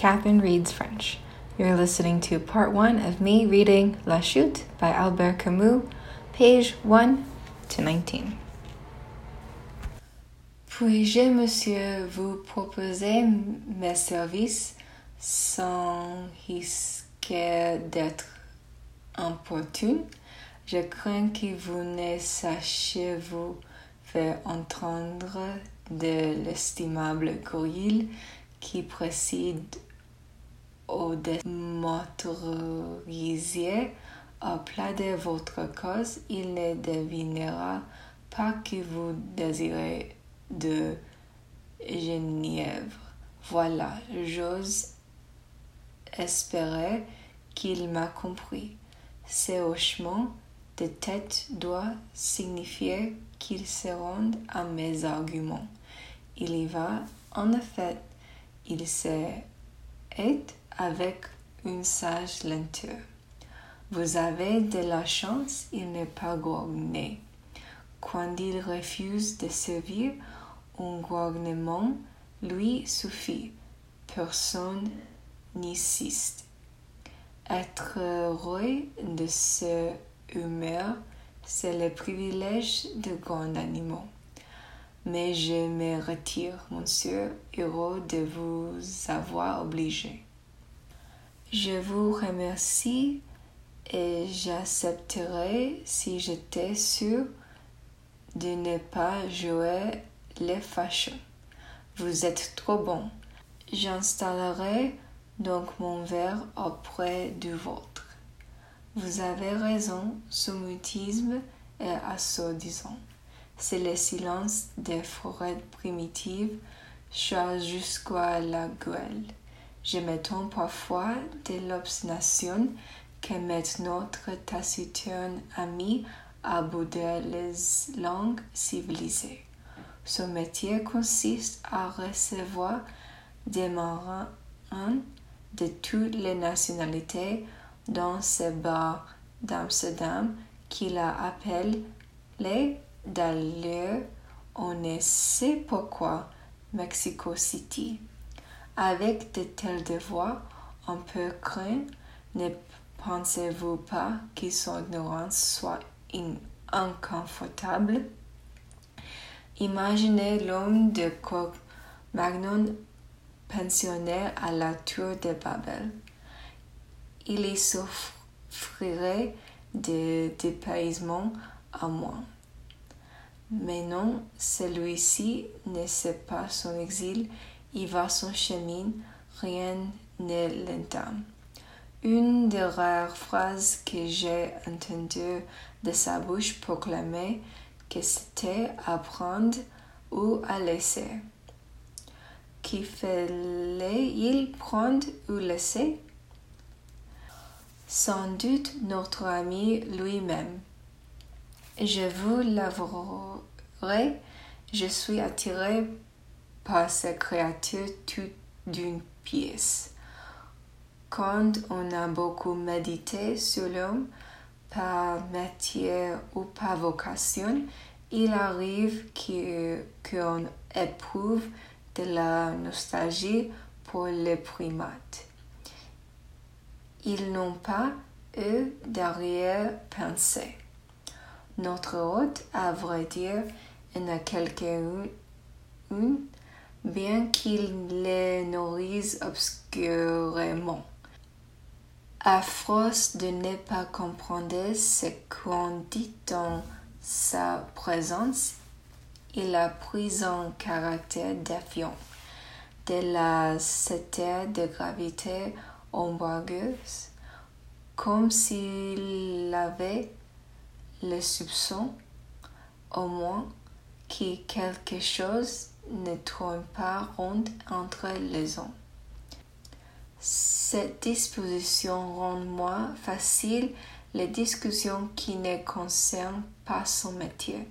Catherine Reads French. You're listening to part one of me reading La Chute by Albert Camus, page 1 to 19. Puis-je, monsieur, vous proposer mes services sans risquer d'être importune? Je crains que vous ne sachiez vous faire entendre de l'estimable courrier qui précède au plat de votre cause, il ne devinera pas que vous désirez de Genièvre. Voilà, j'ose espérer qu'il m'a compris. Ce hochement de tête doit signifier qu'il se rende à mes arguments. Il y va, en effet, il se hait avec une sage lenteur. Vous avez de la chance, il n'est pas gouverné. Quand il refuse de servir, un gouvernement lui suffit. Personne n'insiste. Être heureux de ce humeur, c'est le privilège de grands animaux. Mais je me retire, monsieur, heureux de vous avoir obligé. Je vous remercie et j'accepterai si j'étais sûr de ne pas jouer les fâcheux. Vous êtes trop bon. J'installerai donc mon verre auprès du vôtre. Vous avez raison, ce mutisme est assourdissant. C'est le silence des forêts primitives, jusqu'à la gueule. Je m'étonne parfois de l'obstination que met notre taciturne ami à bouder les langues civilisées. Son métier consiste à recevoir des marins de toutes les nationalités dans ces bars d'Amsterdam qu'il appelle les d'ailleurs on ne sait pourquoi Mexico City. Avec de tels devoirs, on peut craindre, ne pensez-vous pas que son ignorance soit inconfortable? Imaginez l'homme de Magnon pensionnaire à la tour de Babel. Il y souffrirait de dépaysement à moins. Mais non, celui-ci ne sait pas son exil, il va son chemin, rien ne l'entame. Une des rares phrases que j'ai entendues de sa bouche proclamer que c'était à prendre ou à laisser. Qu'il fallait-il prendre ou laisser? Sans doute notre ami lui-même. Je vous l'avouerai, je suis attiré par ces créatures toutes d'une pièce. Quand on a beaucoup médité sur l'homme, par métier ou par vocation, il arrive qu'on éprouve de la nostalgie pour les primates. Ils n'ont pas, eux, d'arrière-pensée. Notre hôte, à vrai dire, en a quelques-unes, bien qu'il les nourrisse obscurément. À force de ne pas comprendre ce qu'on dit en sa présence, il a pris un caractère défiant, de la cité de gravité ombrageuse, comme s'il avait le soupçon, au moins, que quelque chose ne tourne pas rond entre les hommes. Cette disposition rend moins facile les discussions qui ne concernent pas son métier.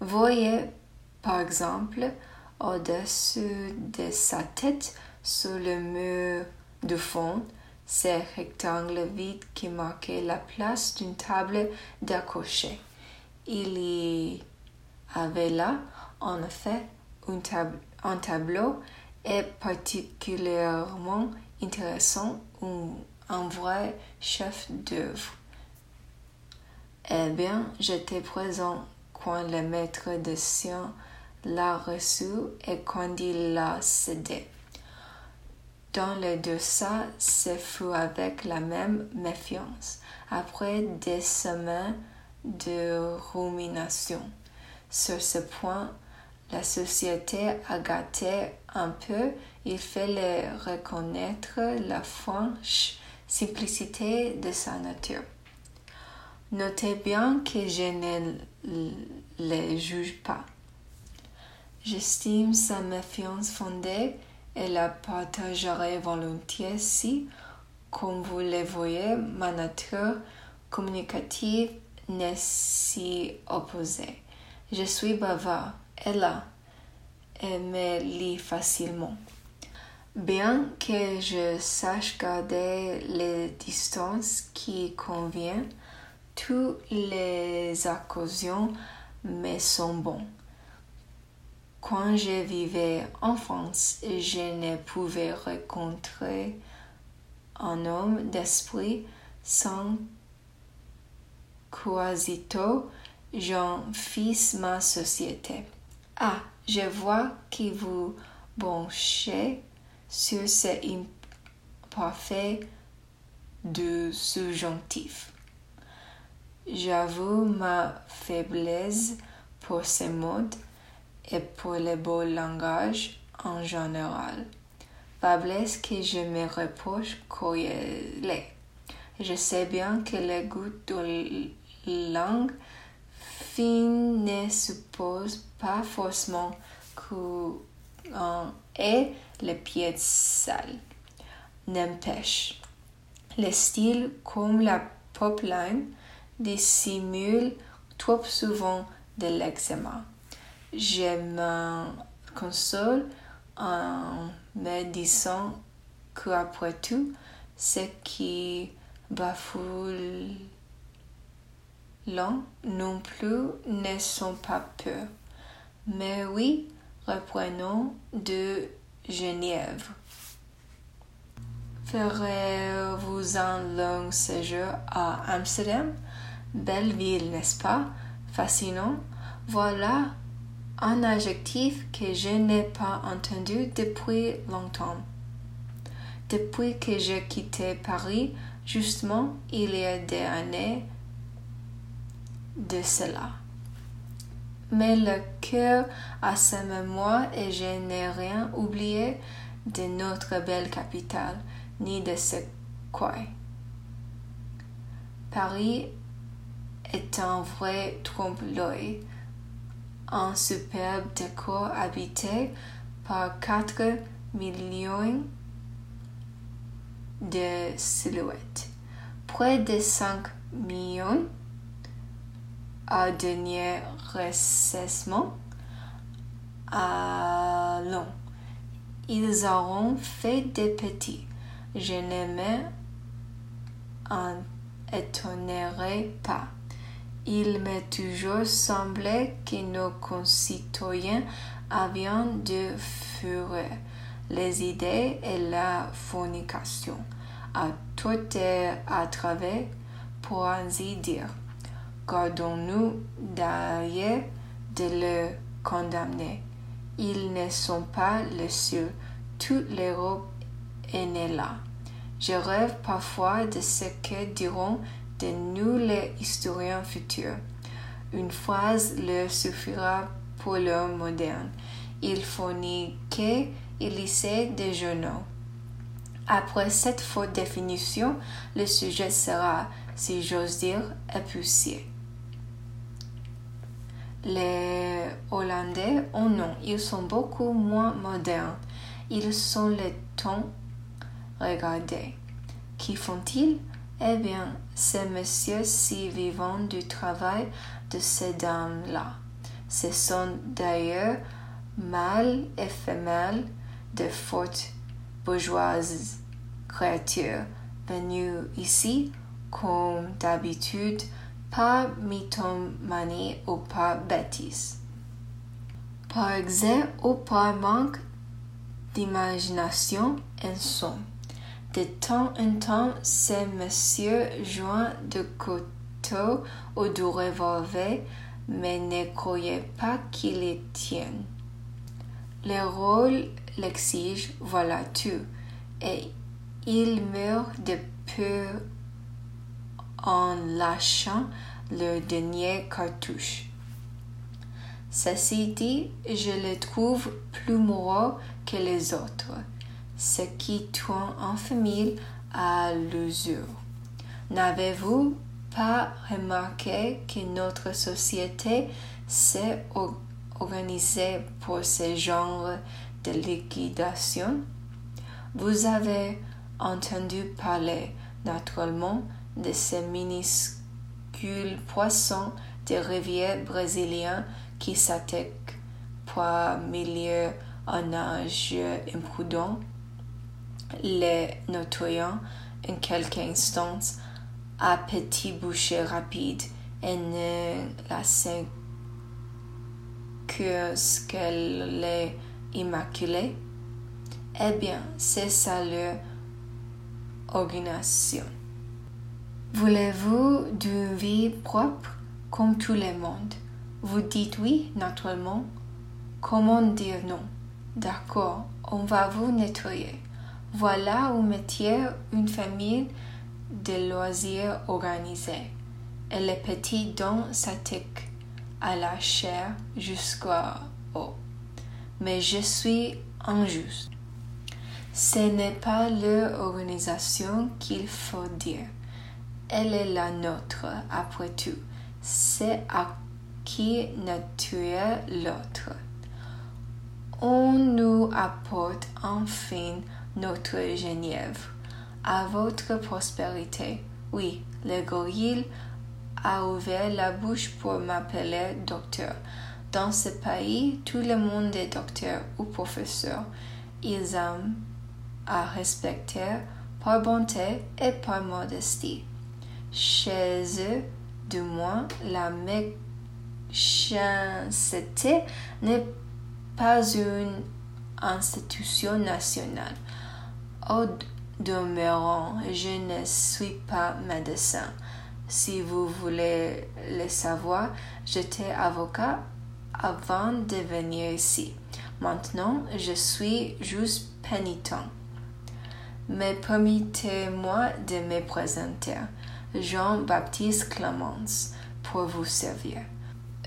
Voyez, par exemple, au-dessus de sa tête, sur le mur de fond, ces rectangles vides qui marquaient la place d'une table d'accroché. Il y avait là, en effet, un, tableau est particulièrement intéressant ou un vrai chef d'œuvre. Eh bien, j'étais présent quand le maître de science l'a reçu et quand il l'a cédé. Dans les deux cas, ce fut avec la même méfiance, après des semaines de rumination. Sur ce point, la société a gâté un peu, il fallait reconnaître la franche simplicité de sa nature. Notez bien que je ne le juge pas. J'estime sa méfiance fondée et la partagerai volontiers si, comme vous le voyez, ma nature communicative n'est si opposée. Je suis bavard, et me lit facilement. Bien que je sache garder les distances qui conviennent, toutes les occasions me sont bonnes. Quand je vivais en France, je ne pouvais rencontrer un homme d'esprit sans quasito j'en fis ma société. Ah, je vois que vous branchez sur ce imparfait de subjonctif. J'avoue ma faiblesse pour ces modes et pour le beau langage en général. Faiblesse que je me reproche est. Je sais bien que le goût de langue fine ne suppose pas forcément qu'on ait les pieds sales. N'empêche, le style comme la pop line dissimule trop souvent de l'eczéma. Je me console en me disant qu'après tout, ce qui bafoule non plus ne sont pas peu. Mais oui, reprenons de Genève. Ferez-vous un long séjour à Amsterdam? Belle ville, n'est-ce pas? Fascinant. Voilà un adjectif que je n'ai pas entendu depuis longtemps. Depuis que j'ai quitté Paris, justement, il y a des années de cela. Mais le cœur a sa mémoire et je n'ai rien oublié de notre belle capitale, ni de ce coin. Paris est un vrai trompe-l'œil, un superbe décor habité par 4 millions de silhouettes. Près de 5 millions à dernier recessement. Allons, ils auront fait des petits. Je ne m'en étonnerai pas. Il m'est toujours semblé que nos concitoyens avaient de fureur les idées et la fornication à tout et à travers, pour ainsi dire. Gardons-nous d'ailleurs de le condamner? Ils ne sont pas les seuls. Toute l'Europe est née là. Je rêve parfois de ce que diront de nous les historiens futurs. Une phrase leur suffira pour l'homme moderne. Il que et lisait des journaux. Après cette faute définition, le sujet sera, si j'ose dire, épuisé. Les Hollandais, oh non, ils sont beaucoup moins modernes. Ils sont les tons. Regardez. Qui font-ils? Eh bien, ces messieurs-ci vivant du travail de ces dames-là. Ce sont d'ailleurs mâles et femelles de fortes bourgeoises créatures venues ici, comme d'habitude, par mythomanie ou par bêtise. Par excès ou par manque d'imagination en sont. De temps en temps, ces messieurs joint de couteau ou de revolver, mais ne croyez pas qu'ils les tiennent. Le rôle l'exige, voilà tout, et il meurt de peu en lâchant le dernier cartouche. Ceci dit, je le trouve plus moraux que les autres, ce qui tourne en famille à l'usure. N'avez-vous pas remarqué que notre société s'est organisée pour ce genre de liquidation? Vous avez entendu parler naturellement de ces minuscules poissons des rivières brésiliens qui s'attaquent par milliers en nage imprudent, les nettoyant en quelques instants à petits bouchées rapides et ne laissant que ce qu'elle est immaculée. Eh bien, c'est ça leur organisation. Voulez-vous d'une vie propre comme tout le monde? Vous dites oui, naturellement. Comment dire non? D'accord, on va vous nettoyer. Voilà où métier une famille de loisirs organisée. Et les petits dons s'attaquent à la chair jusqu'au haut. Mais je suis injuste. Ce n'est pas leur organisation qu'il faut dire. Elle est la nôtre, après tout. C'est à qui tué l'autre. On nous apporte enfin notre genièvre. À votre prospérité. Oui, le gorille a ouvert la bouche pour m'appeler docteur. Dans ce pays, tout le monde est docteur ou professeur. Ils aiment à respecter par bonté et par modestie. Chez eux, du moins, la méchanceté n'est pas une institution nationale. Au demeurant, je ne suis pas médecin. Si vous voulez le savoir, j'étais avocat avant de venir ici. Maintenant, je suis juste pénitent mais permettez-moi de me présenter. Jean-Baptiste Clemence pour vous servir.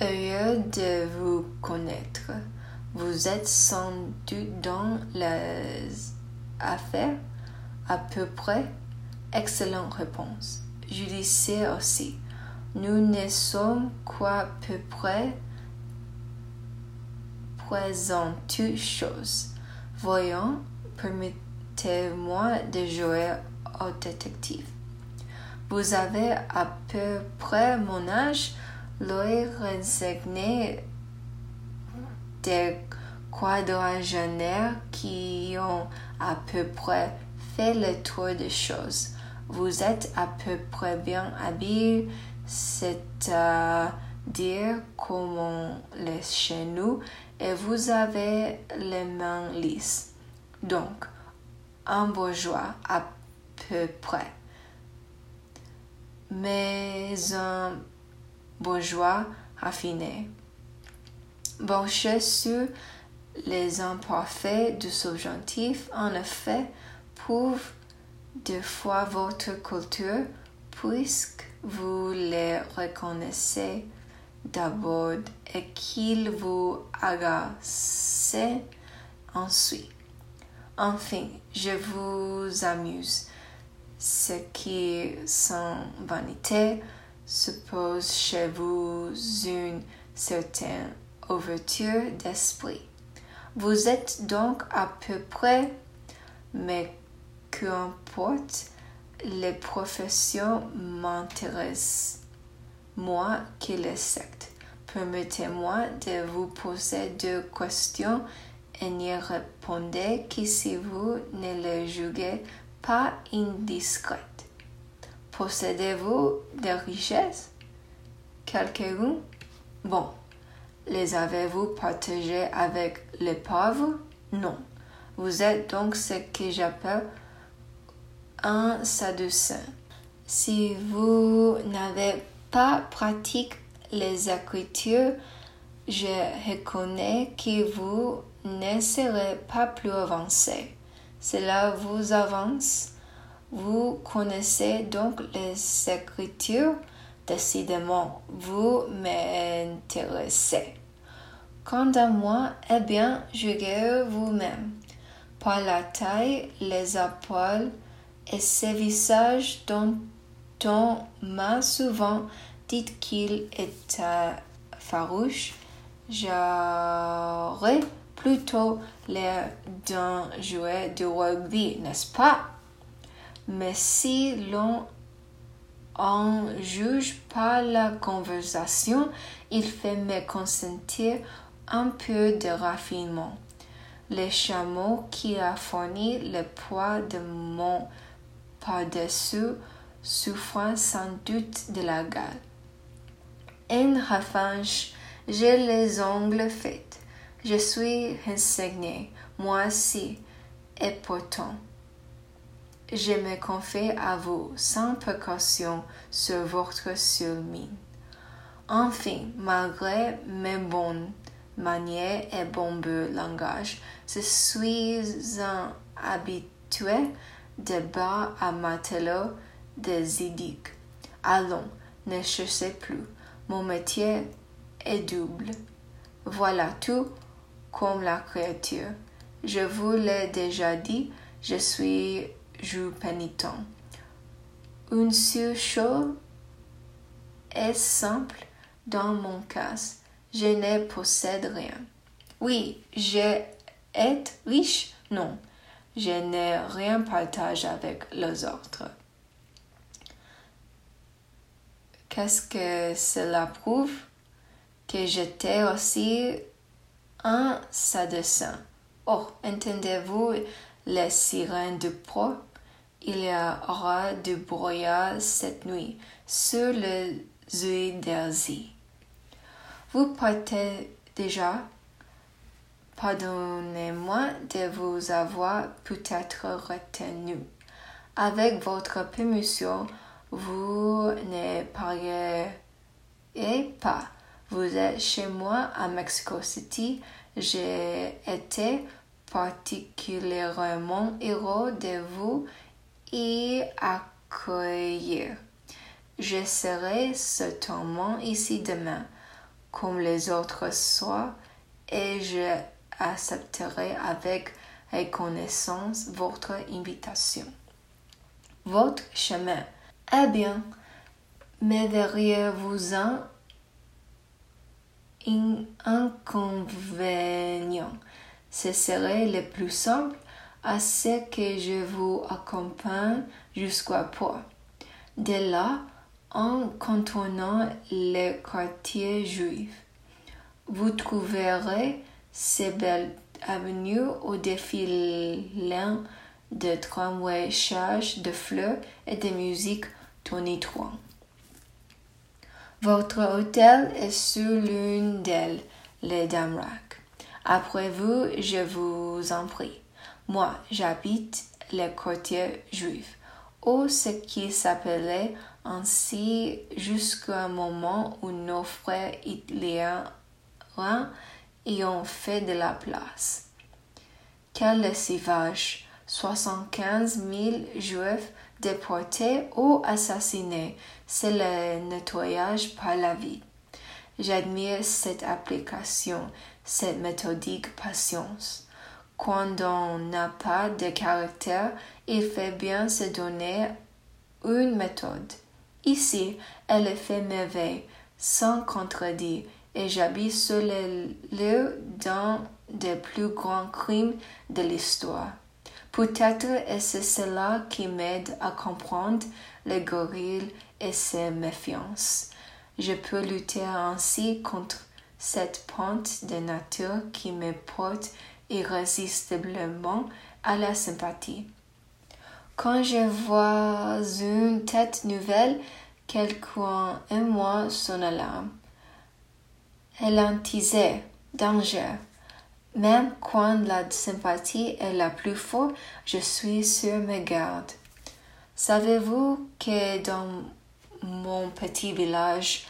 Heureux de vous connaître. Vous êtes sans doute dans les affaires? À peu près? Excellente réponse. Judiciaire aussi. Nous ne sommes qu'à peu près? Présent toutes choses. Voyons, permettez moi de jouer au détective. Vous avez à peu près mon âge, l'œil résigné des quadragénaires qui ont à peu près fait le tour des choses. Vous êtes à peu près bien habillé, c'est-à-dire comme on chez nous, et vous avez les mains lisses. Donc, un bourgeois à peu près. Mais un bourgeois raffiné. Branché sur les imparfaits du subjonctif, en effet, prouve deux fois votre culture puisque vous les reconnaissez d'abord et qu'ils vous agacent ensuite. Enfin, je vous amuse. Ce qui, sans vanité, suppose chez vous une certaine ouverture d'esprit. Vous êtes donc à peu près, mais qu'importe, les professions m'intéressent, moi qui les secte. Permettez-moi de vous poser deux questions et n'y répondez que si vous ne le jugez pas indiscrète. Possédez-vous des richesses? Quelques-unes? Bon. Les avez-vous partagées avec les pauvres? Non. Vous êtes donc ce que j'appelle un sadducéen. Si vous n'avez pas pratiqué les Écritures, je reconnais que vous ne serez pas plus avancé. Cela vous avance. Vous connaissez donc les Écritures. Décidément, vous m'intéressez. Quant à moi, eh bien, jugez vous-même. Par la taille, les épaules et ce visage dont on m'a souvent dit qu'il était farouche, j'aurais plutôt l'air d'un joueur de rugby, n'est-ce pas? Mais si l'on en juge par la conversation, il fait me consentir un peu de raffinement. Le chameau qui a fourni le poids de mon par-dessus souffrant sans doute de la gale. En revanche, j'ai les ongles faits. Je suis renseigné, moi aussi, et pourtant, je me confie à vous sans précaution sur votre seule mine. Enfin, malgré mes bonnes manières et bon langage, je suis un habitué de bas à matelot de Zidic. Allons, ne cherchez plus. Mon métier est double. Voilà tout comme la créature. Je vous l'ai déjà dit, je suis jour pénitent. Une seule chose est simple dans mon cas. Je ne possède rien. Oui, je être riche? Non, je n'ai rien partage avec les autres. Qu'est-ce que cela prouve? Que j'étais aussi un sadessin. Oh, entendez-vous les sirènes de pro? Il y aura du brouillard cette nuit sur le Zuidersee. Vous partez déjà? Pardonnez-moi de vous avoir peut-être retenu. Avec votre permission, vous ne parlez pas. Vous êtes chez moi à Mexico City. J'ai été particulièrement heureux de vous y accueillir. Je serai certainement ici demain, comme les autres soirs, et je accepterai avec reconnaissance votre invitation. Votre chemin. Eh bien, me verriez-vous un inconvénient? Ce serait le plus simple à ce que je vous accompagne jusqu'à Port. De là, en contournant le quartier juif, vous trouverez ces belles avenues au défilé de tramways charges de fleurs et de musique tonitruante. Votre hôtel est sur l'une d'elles, les Damrak. Après vous, je vous en prie. Moi, j'habite le quartier juif, ou ce qui s'appelait ainsi jusqu'à un moment où nos frères italiens y ont fait de la place. Quel lessivage! 75 000 juifs déportés ou assassinés, c'est le nettoyage par la vie. J'admire cette application, cette méthodique patience. Quand on n'a pas de caractère, il fait bien se donner une méthode. Ici, elle fait merveille, sans contredire, et j'habite sur le lieu d'un des plus grands crimes de l'histoire. Peut-être est-ce cela qui m'aide à comprendre les gorilles et ses méfiances. Je peux lutter ainsi contre cette pente de nature qui me porte irrésistiblement à la sympathie. Quand je vois une tête nouvelle, quelqu'un et moi son alarme. Elle danger. Même quand la sympathie est la plus forte, je suis sur mes gardes. Savez-vous que dans mon petit village,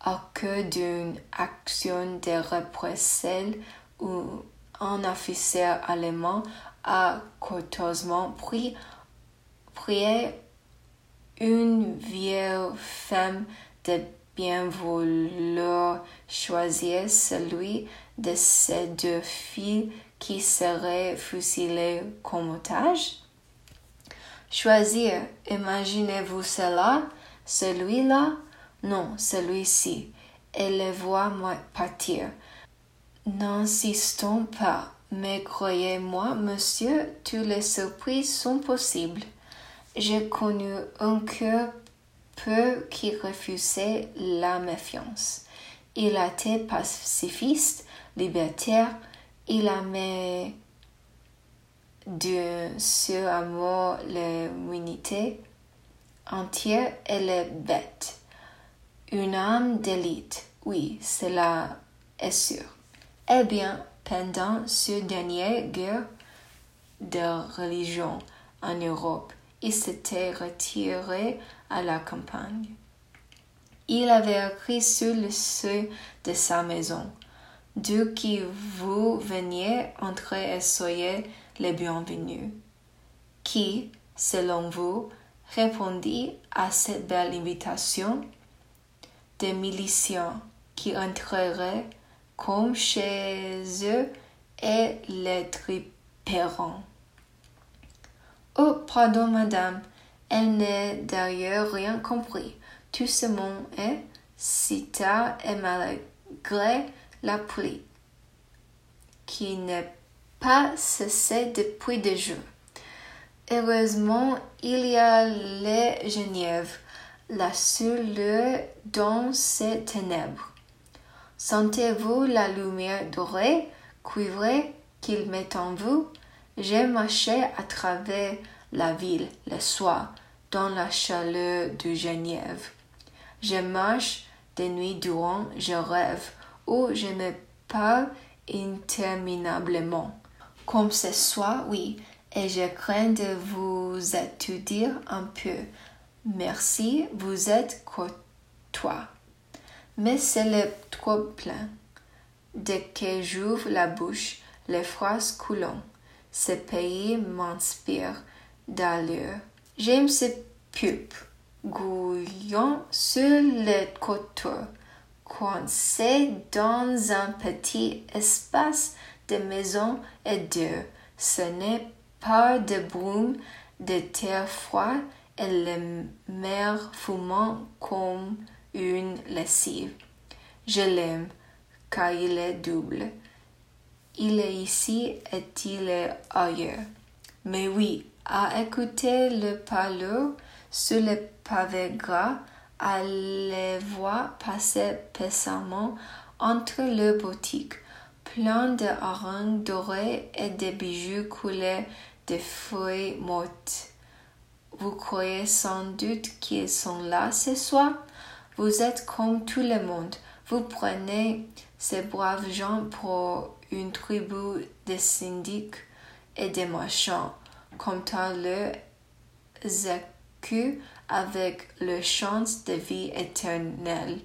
à cause d'une action de représailles où un officier allemand a coûteusement pris, prié une vieille femme de bien vouloir choisir celui de ces deux filles qui seraient fusillées comme otages? Choisir, imaginez-vous cela, celui-là, non, celui-ci, et les voir partir. N'insistons pas, mais croyez-moi, monsieur, toutes les surprises sont possibles. J'ai connu un cœur peu qui refusait la méfiance. Il était pacifiste, libertaire, il aimait de ce amour l'humanité entière et les bêtes. Une âme d'élite, oui, cela est sûr. Eh bien, pendant ce dernier guerre de religion en Europe, il s'était retiré à la campagne. Il avait écrit sur le seuil de sa maison. D'où qui vous veniez entrer et soyez les bienvenus. Qui, selon vous, répondit à cette belle invitation? Des miliciens qui entreraient comme chez eux et les triperont. Oh, pardon, madame, elle n'a d'ailleurs rien compris. Tout ce monde est si tard et malgré la pluie, qui n'est pas cessé depuis des jours. Heureusement, il y a les Genève, la seule dans ces ténèbres. Sentez-vous la lumière dorée, cuivrée qu'il met en vous? J'ai marché à travers la ville le soir, dans la chaleur de Genève. Je marche des nuits durant, je rêve, ou je me parle interminablement. Comme ce soir, oui, et je crains de vous étudier un peu. Merci, vous êtes courtois. Mais c'est le trop plein. Dès que j'ouvre la bouche, les phrases coulent. Ce pays m'inspire d'allure. J'aime ce pupes gouillant sur le côté, coincé dans un petit espace de maison et d'eau. Ce n'est pas de brume de terre froide et le mer fumant comme une lessive. Je l'aime, car il est double. Il est ici et il est ailleurs? Mais oui, à écouter le parler sur le pavé gras, à les voir passer pesamment entre les boutiques, plein de harangues dorées et de bijoux coulés de feuilles mortes. Vous croyez sans doute qu'ils sont là ce soir? Vous êtes comme tout le monde. Vous prenez ces braves gens pour une tribu de syndics et de marchands, comptant leurs écus avec leur chance de vie éternelle,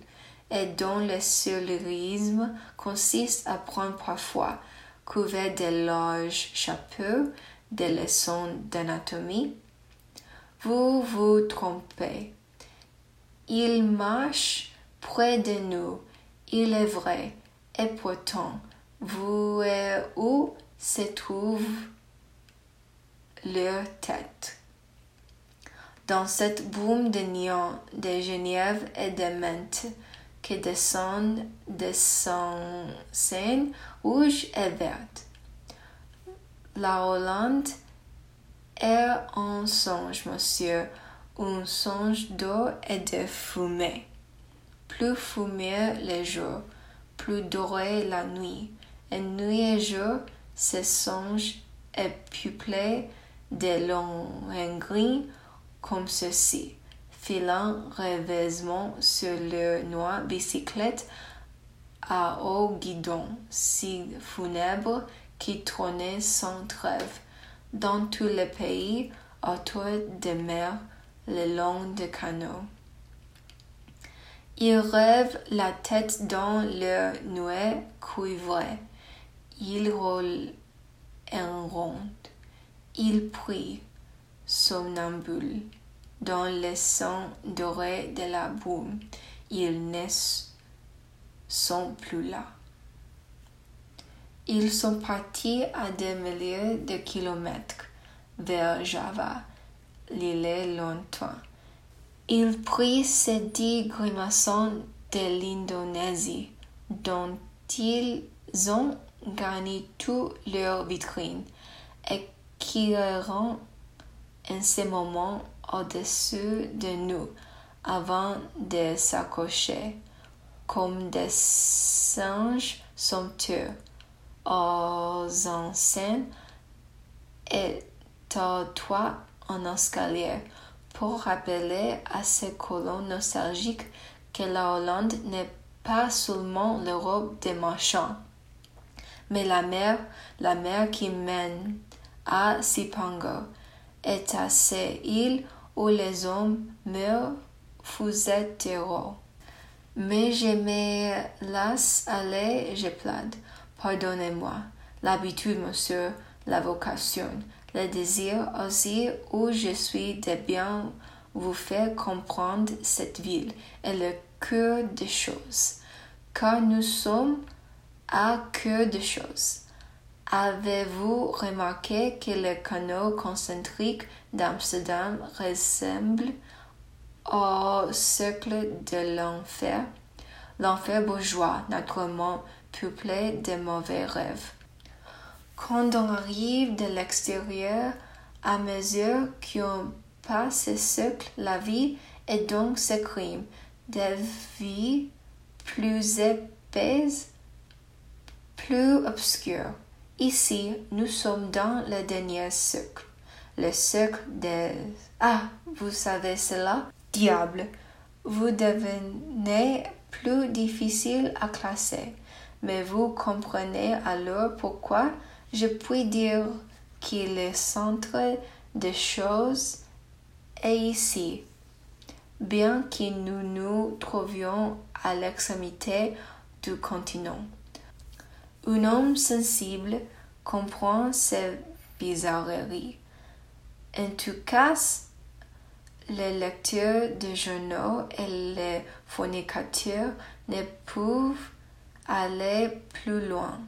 et dont le solarisme consiste à prendre parfois, couvert de larges chapeaux, des leçons d'anatomie. Vous vous trompez. Il marche près de nous, il est vrai, et pourtant, vous et où se trouve leur tête? Dans cette brume de néant de Genève et de menthe qui descendent de son scène rouge et verte. La Hollande est un songe, monsieur, un songe d'eau et de fumée. Plus fumeux le jour, plus doré la nuit, et nuit et jour, ce songe est peuplé de longs gris comme ceci, filant rêveusement sur leur noire bicyclette à haut guidon, si funèbre qui trônait sans trêve dans tout le pays autour des mers le long des canaux. Ils rêvent la tête dans leur nuée cuivrée. Ils roulent en ronde. Ils prient, somnambules, dans le sang doré de la boue. Ils ne sont plus là. Ils sont partis à des milliers de kilomètres vers Java, l'île lointain. Ils prient ces dix grimaçons de l'Indonésie, dont ils ont gagné toutes leurs vitrines et qui errant en ce moment au-dessus de nous avant de s'accrocher comme des singes somptueux aux enceintes et au toit en escalier pour rappeler à ces colons nostalgiques que la Hollande n'est pas seulement l'Europe des marchands, mais la mer, la mer qui mène à Sipango, est à ces îles où les hommes meurent, vous êtes héros. Mais je me lasse aller, je plaide. Pardonnez-moi. L'habitude, monsieur, la vocation, le désir aussi où je suis de bien vous faire comprendre cette ville et le cœur des choses, car nous sommes à cœur des choses. Avez-vous remarqué que le canot concentrique d'Amsterdam ressemble au cercle de l'enfer? L'enfer bourgeois, naturellement peuplé de mauvais rêves. Quand on arrive de l'extérieur, à mesure qu'on passe ce cercle, la vie et donc ce crime vie plus épaisse, plus obscure. Ici, nous sommes dans le dernier cercle, le cercle des... Ah, vous savez cela? Diable, vous devenez plus difficile à classer, mais vous comprenez alors pourquoi je puis dire que le centre des choses est ici, bien que nous nous trouvions à l'extrémité du continent. Un homme sensible comprend ces bizarreries. En tout cas, les lecteurs de journaux et les fornicateurs ne peuvent aller plus loin.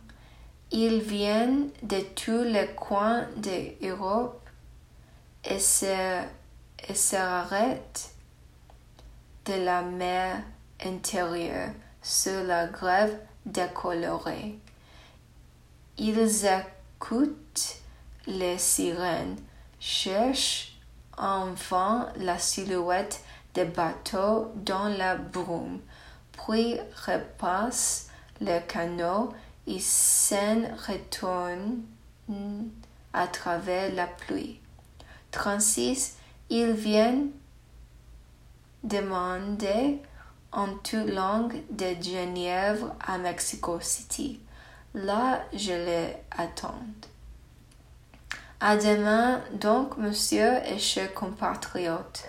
Ils viennent de tous les coins de l'Europe et s'arrêtent de la mer intérieure sur la grève décolorée. Ils écoutent les sirènes, cherchent en vain la silhouette des bateaux dans la brume, puis repassent le canot et s'en retournent à travers la pluie. 36. Ils viennent demander en toute langue de Genève à Mexico City. Là, je les attends. À demain, donc, monsieur et chers compatriotes.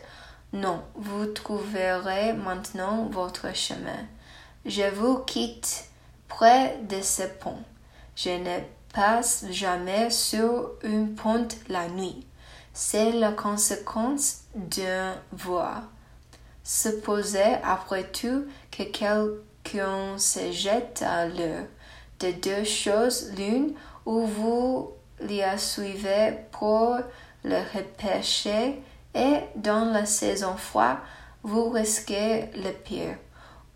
Non, vous trouverez maintenant votre chemin. Je vous quitte près de ce pont. Je ne passe jamais sur une pont la nuit. C'est la conséquence d'un voie. Supposez après tout que quelqu'un se jette à l'eau. De deux choses l'une, où vous la suivez pour le repêcher et dans la saison froide, vous risquez le pire.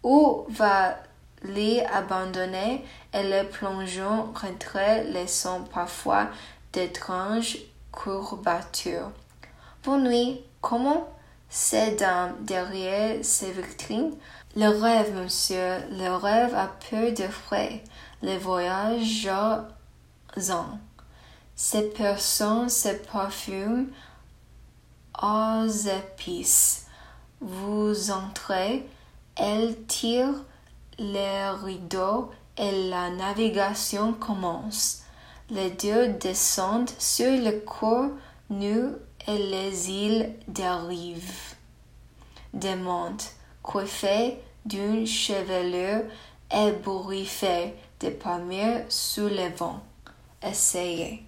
Où va les abandonner et les plongeons rentrer laissant parfois d'étranges courbatures. Bonne nuit. Comment? C'est derrière ces vitrines? Le rêve, monsieur, le rêve a peu de frais. Les voyages en. Ces personnes, ces parfums aux épices. Vous entrez, elles tirent les rideaux et la navigation commence. Les deux descendent sur le corps nu et les îles dérivent. Demande, coiffée d'une chevelure ébouriffée de palmiers sous le vent. Essayez.